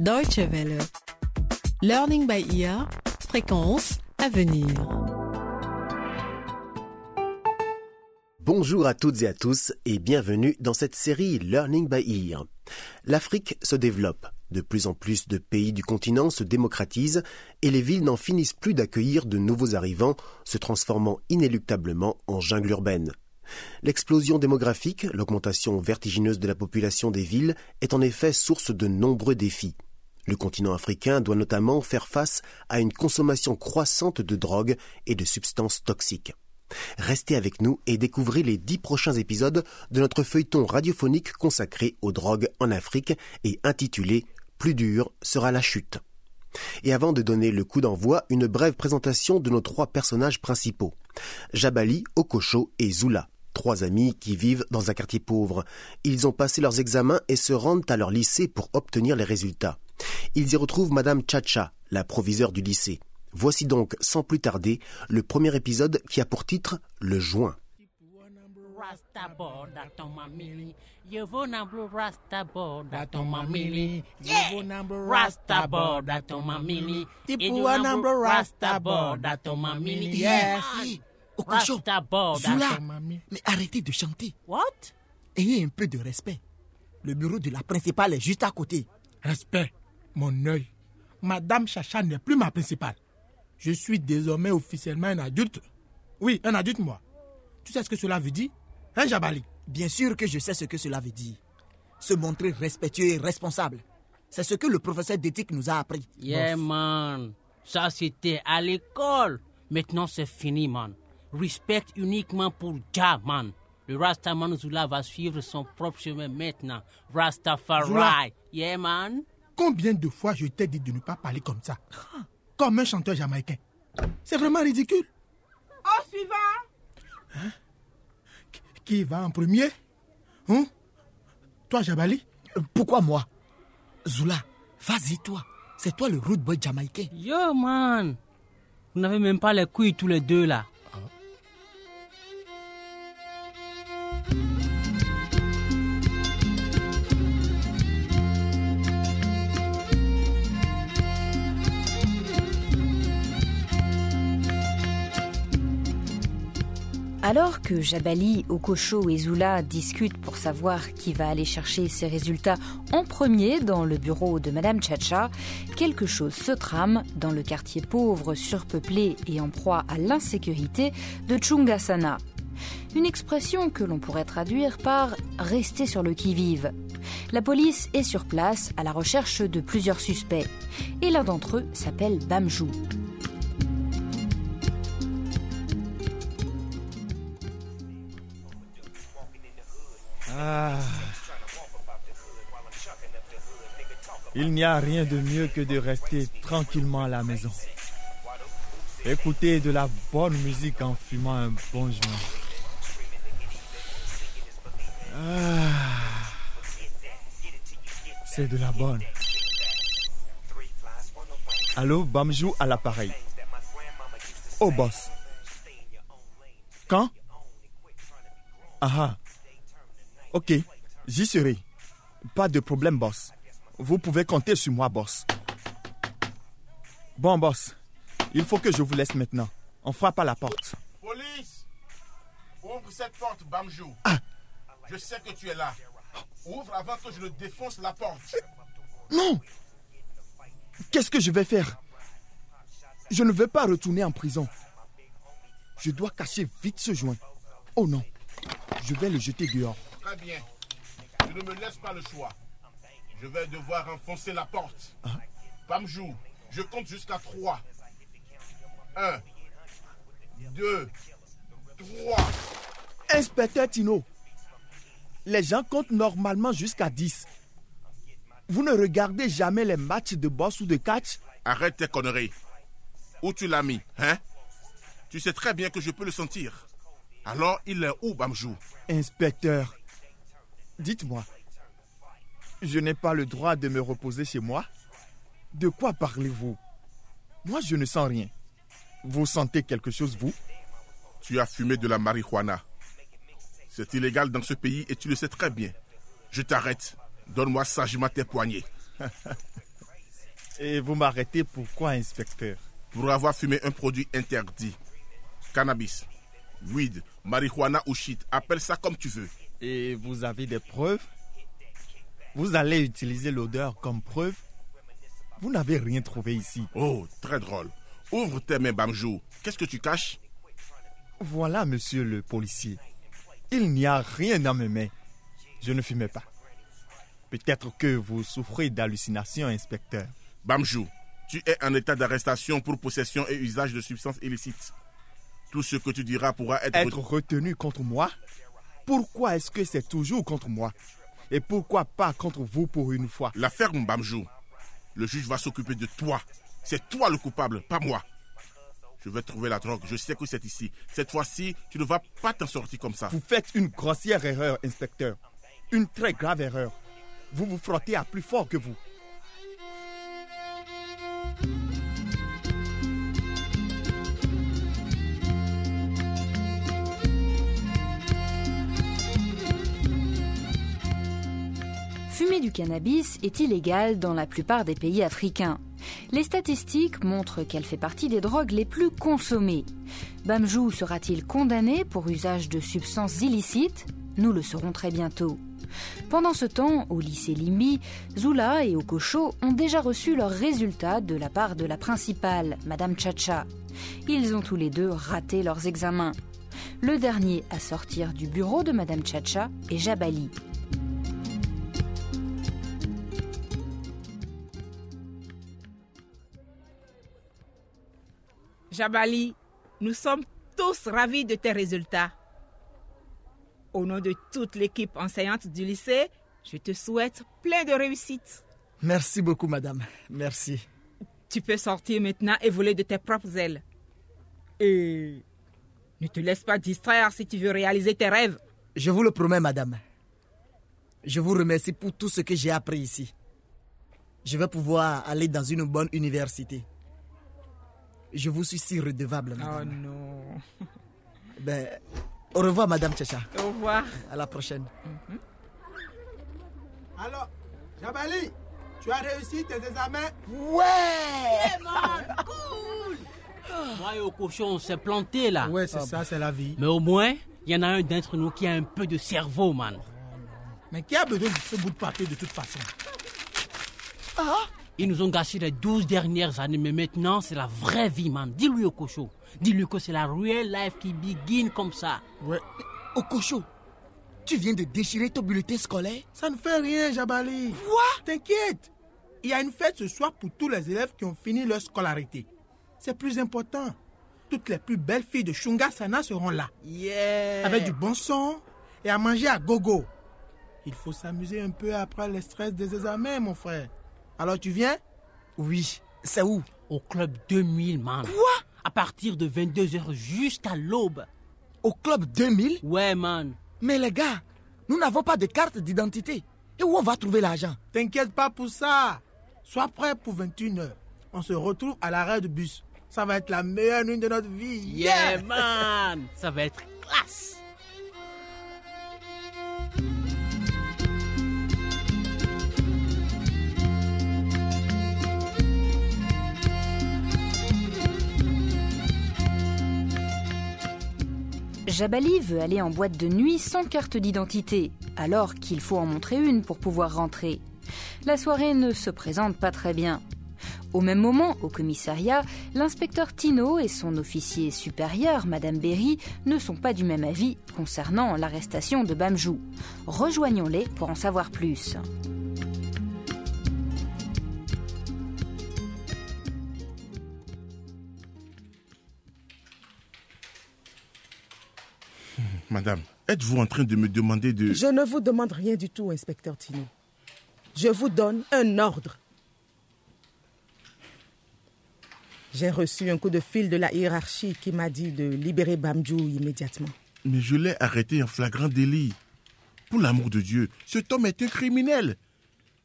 Deutsche Welle. Learning by ear. Fréquence à venir. Bonjour à toutes et à tous et bienvenue dans cette série Learning by Ear. L'Afrique se développe. De plus en plus de pays du continent se démocratisent et les villes n'en finissent plus d'accueillir de nouveaux arrivants, se transformant inéluctablement en jungle urbaine. L'explosion démographique, l'augmentation vertigineuse de la population des villes, est en effet source de nombreux défis. Le continent africain doit notamment faire face à une consommation croissante de drogues et de substances toxiques. Restez avec nous et découvrez les dix prochains épisodes de notre feuilleton radiophonique consacré aux drogues en Afrique et intitulé Plus dur sera la chute. Et avant de donner le coup d'envoi, une brève présentation de nos trois personnages principaux. Jabali, Okosho et Zula trois amis qui vivent dans un quartier pauvre. Ils ont passé leurs examens et se rendent à leur lycée pour obtenir les résultats. Ils y retrouvent Madame Chacha, la proviseure du lycée. Voici donc, sans plus tarder, le premier épisode qui a pour titre Le joint. Mais arrêtez de chanter. What? Ayez un peu de respect. Le bureau de la principale est juste à côté. Respect, mon œil. Madame Chacha n'est plus ma principale. Je suis désormais officiellement un adulte. Oui, un adulte, moi. Tu sais ce que cela veut dire? Hein, Jabali? Bien sûr que je sais ce que cela veut dire. Se montrer respectueux et responsable. C'est ce que le professeur d'éthique nous a appris. Yeah, man. Ça, c'était à l'école. Maintenant, c'est fini, man. Respect uniquement pour Jah, man. Le Rastaman Zula va suivre son propre chemin maintenant. Rastafari. Zula. Yeah, man. Combien de fois je t'ai dit de ne pas parler comme ça? Comme un chanteur jamaïcain. C'est vraiment ridicule. Au suivant. Qui va en premier? Hein? Toi, Jabali? Euh, Pourquoi moi? Zula, vas-y toi. C'est toi le rude boy jamaïcain. Yo, man. Vous n'avez même pas les couilles tous les deux, là. Alors que Jabali, Okosho et Zula discutent pour savoir qui va aller chercher ses résultats en premier dans le bureau de Madame Chacha, quelque chose se trame dans le quartier pauvre, surpeuplé et en proie à l'insécurité de Chungasana. Une expression que l'on pourrait traduire par rester sur le qui-vive. La police est sur place à la recherche de plusieurs suspects et l'un d'entre eux s'appelle Bamjou. Ah. Il n'y a rien de mieux que de rester tranquillement à la maison. Écouter de la bonne musique en fumant un bon joint. Ah. C'est de la bonne. Allô, Bamjou à l'appareil. Oh, boss. Quand? Ah ah. Ok, j'y serai. Pas de problème, boss. Vous pouvez compter sur moi, boss. Bon, boss. Il faut que je vous laisse maintenant. On frappe à la porte. Police Ouvre cette porte, Bamjou. Je sais que tu es là. Ouvre avant que je ne défonce la porte. Non Qu'est-ce que je vais faire? Je ne veux pas retourner en prison. Je dois cacher vite ce joint. Oh non. Je vais le jeter dehors. Très bien. Je ne me laisse pas le choix. Je vais devoir enfoncer la porte. Bamjou, je compte jusqu'à 3. 1, 2, 3. Inspecteur Tino, les gens comptent normalement jusqu'à 10. Vous ne regardez jamais les matchs de boss ou de catch? Arrête tes conneries. Où tu l'as mis, hein? Tu sais très bien que je peux le sentir. Alors, il est où, Bamjou? Inspecteur, dites-moi, je n'ai pas le droit de me reposer chez moi De quoi parlez-vous? Moi, je ne sens rien. Vous sentez quelque chose, vous? Tu as fumé de la marijuana. C'est illégal dans ce pays et tu le sais très bien. Je t'arrête. Donne-moi sagement tes poignets. Et vous m'arrêtez pourquoi, inspecteur? Pour avoir fumé un produit interdit. Cannabis, weed, marijuana ou shit, appelle ça comme tu veux. Et vous avez des preuves? Vous allez utiliser l'odeur comme preuve? Vous n'avez rien trouvé ici. Oh, très drôle. Ouvre tes mains, Bamjou. Qu'est-ce que tu caches? Voilà, monsieur le policier. Il n'y a rien dans mes mains. Je ne fumais pas. Peut-être que vous souffrez d'hallucinations, inspecteur. Bamjou, tu es en état d'arrestation pour possession et usage de substances illicites. Tout ce que tu diras pourra être... Être retenu contre moi? Pourquoi est-ce que c'est toujours contre moi Et pourquoi pas contre vous pour une fois? La ferme, Bamjou. Le juge va s'occuper de toi. C'est toi le coupable, pas moi. Je vais trouver la drogue. Je sais que c'est ici. Cette fois-ci, tu ne vas pas t'en sortir comme ça. Vous faites une grossière erreur, inspecteur. Une très grave erreur. Vous vous frottez à plus fort que vous. Du cannabis est illégal dans la plupart des pays africains. Les statistiques montrent qu'elle fait partie des drogues les plus consommées. Bamjou sera-t-il condamné pour usage de substances illicites? Nous le saurons très bientôt. Pendant ce temps, au lycée Limbi, Zula et Okocho ont déjà reçu leurs résultats de la part de la principale, Madame Chacha. Ils ont tous les deux raté leurs examens. Le dernier à sortir du bureau de Madame Chacha est Jabali. Jabali, nous sommes tous ravis de tes résultats. Au nom de toute l'équipe enseignante du lycée, je te souhaite plein de réussite. Merci beaucoup, madame. Merci. Tu peux sortir maintenant et voler de tes propres ailes. Et ne te laisse pas distraire si tu veux réaliser tes rêves. Je vous le promets, madame. Je vous remercie pour tout ce que j'ai appris ici. Je vais pouvoir aller dans une bonne université. Je vous suis si redevable, Oh madame. non. Ben, au revoir, madame Tchacha. Au revoir. À la prochaine. Alors, Jabali, tu as réussi tes examens? Ouais Moi et au cochon, on s'est planté là. Ouais, c'est ça, c'est la vie. Mais au moins, il y en a un d'entre nous qui a un peu de cerveau, man. Mais qui a besoin de ce bout de papier de toute façon? Ils nous ont gâché les 12 dernières années, mais maintenant, c'est la vraie vie, man. Dis-lui au cochon. Dis-lui que c'est la real life qui begin comme ça. Ouais. Okocho, tu viens de déchirer ton bulletin scolaire? Ça ne fait rien, Jabali. Quoi? T'inquiète. Il y a une fête ce soir pour tous les élèves qui ont fini leur scolarité. C'est plus important. Toutes les plus belles filles de Shunga Sana seront là. Yeah Avec du bon son et à manger à gogo. Il faut s'amuser un peu après le stress des examens, mon frère. Alors tu viens? Oui, c'est où? Au club 2000, man. Quoi? À partir de 22h jusqu'à l'aube. Au club 2000 Ouais, man. Mais les gars, nous n'avons pas de carte d'identité. Et où on va trouver l'argent? T'inquiète pas pour ça. Sois prêt pour 21h. On se retrouve à l'arrêt de bus. Ça va être la meilleure nuit de notre vie. Yeah, man. Ça va être classe. Jabali veut aller en boîte de nuit sans carte d'identité, alors qu'il faut en montrer une pour pouvoir rentrer. La soirée ne se présente pas très bien. Au même moment, au commissariat, l'inspecteur Tino et son officier supérieur, Madame Berry, ne sont pas du même avis concernant l'arrestation de Bamjou. Rejoignons-les pour en savoir plus. Madame, êtes-vous en train de me demander de... Je ne vous demande rien du tout, inspecteur Tino. Je vous donne un ordre. J'ai reçu un coup de fil de la hiérarchie qui m'a dit de libérer Bamjou immédiatement. Mais je l'ai arrêté en flagrant délit. Pour l'amour de Dieu, cet homme est un criminel.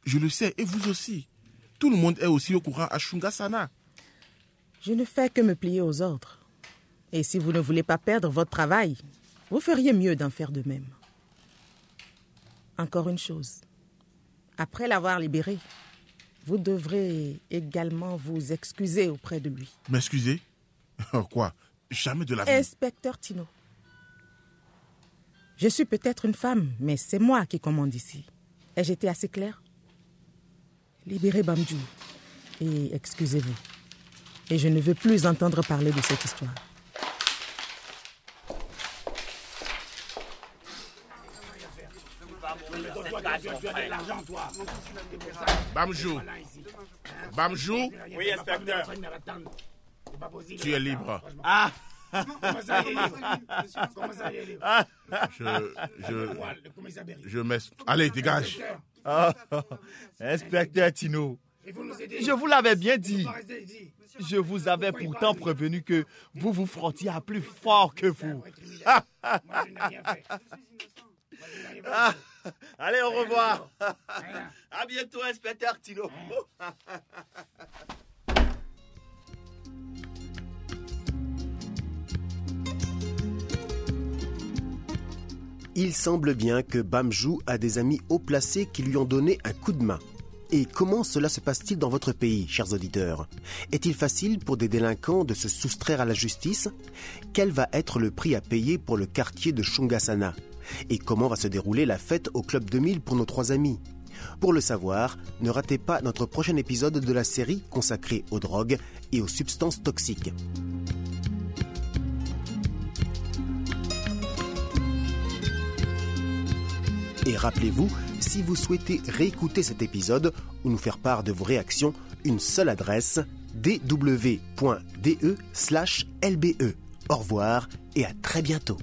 Je le sais, et vous aussi. Tout le monde est aussi au courant à Shungasana. Je ne fais que me plier aux ordres. Et si vous ne voulez pas perdre votre travail, vous feriez mieux d'en faire de même. Encore une chose. Après l'avoir libéré, Vous devrez également vous excuser auprès de lui. M'excuser? Quoi? Jamais de la vie. Inspecteur Tino. Je suis peut-être une femme, mais c'est moi qui commande ici. Ai-je été assez clair? Libérez Bamdou et excusez-vous. Et je ne veux plus entendre parler de cette histoire. Bamjou? Bamjou, Oui, inspecteur. tu es libre. Ah, Je. Je. Je Allez, dégage. ah, inspecteur Tino. Je vous l'avais bien dit. Je vous avais pourtant prévenu que vous vous frottiez à plus fort que vous. Allez, au revoir. À bientôt, inspecteur Tino. Il semble bien que Bamjou a des amis haut placés qui lui ont donné un coup de main. Et comment cela se passe-t-il dans votre pays, chers auditeurs? Est-il facile pour des délinquants de se soustraire à la justice? Quel va être le prix à payer pour le quartier de Shungasana Et comment va se dérouler la fête au Club 2000 pour nos trois amis? Pour le savoir, ne ratez pas notre prochain épisode de la série consacrée aux drogues et aux substances toxiques. Et rappelez-vous, si vous souhaitez réécouter cet épisode ou nous faire part de vos réactions, une seule adresse dw.de/lbe. Au revoir et à très bientôt.